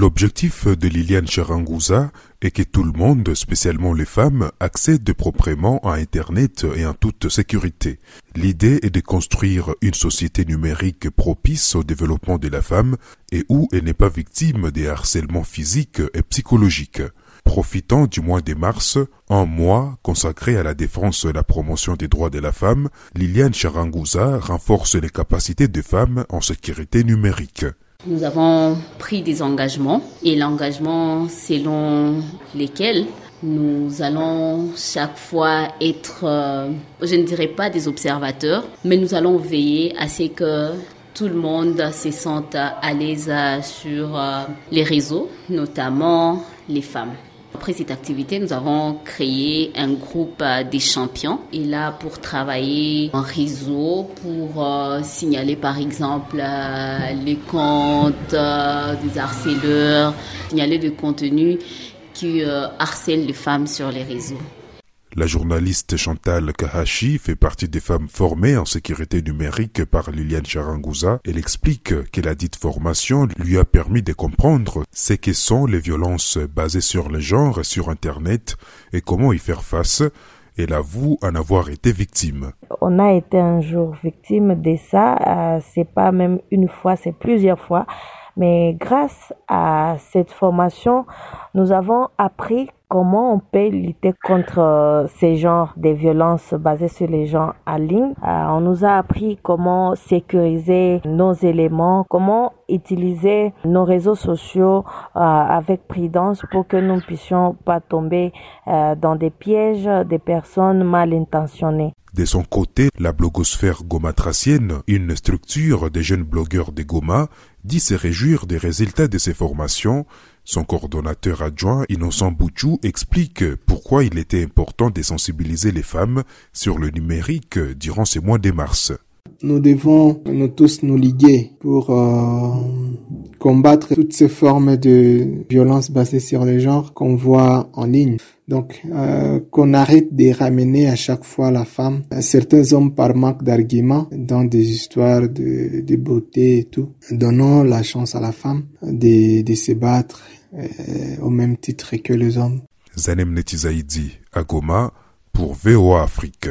L'objectif de Liliane Charangouza est que tout le monde, spécialement les femmes, accède proprement à Internet et en toute sécurité. L'idée est de construire une société numérique propice au développement de la femme et où elle n'est pas victime des harcèlements physiques et psychologiques. Profitant du mois de mars, un mois consacré à la défense et la promotion des droits de la femme, Liliane Charangouza renforce les capacités des femmes en sécurité numérique. Nous avons pris des engagements et l'engagement selon lesquels nous allons chaque fois être, euh, je ne dirais pas des observateurs, mais nous allons veiller à ce que tout le monde se sente à l'aise sur euh, les réseaux, notamment les femmes. Après cette activité, nous avons créé un groupe euh, des champions et là pour travailler en réseau, pour euh, signaler par exemple euh, les comptes des harceleurs, signaler le contenu qui harcèle les femmes sur les réseaux. La journaliste Chantal Kahashi fait partie des femmes formées en sécurité numérique par Liliane Charangouza. Elle explique que la dite formation lui a permis de comprendre ce que sont les violences basées sur le genre sur Internet et comment y faire face. Elle avoue en avoir été victime. On a été un jour victime de ça. Euh, c'est pas même une fois, c'est plusieurs fois. Mais grâce à cette formation, nous avons appris comment on peut lutter contre euh, ces genres de violences basées sur les gens en ligne. Euh, on nous a appris comment sécuriser nos éléments, comment utiliser nos réseaux sociaux euh, avec prudence pour que nous ne puissions pas tomber dans des pièges des personnes mal intentionnées. De son côté, la blogosphère gomatracienne, une structure des jeunes blogueurs de Goma, dit se réjouir des résultats de ces formations. Son coordonnateur adjoint, Innocent Bouchou, explique pourquoi il était important de sensibiliser les femmes sur le numérique durant ces mois de mars. Nous devons tous nous liguer pour euh, combattre toutes ces formes de violence basées sur le genre qu'on voit en ligne. Donc, euh, qu'on arrête de ramener à chaque fois la femme. Certains hommes, par manque d'arguments, dans des histoires de, de, beauté et tout, donnons la chance à la femme de, de se battre euh, au même titre que les hommes. Zanem Netizaidi, à Goma, pour VOA Afrique.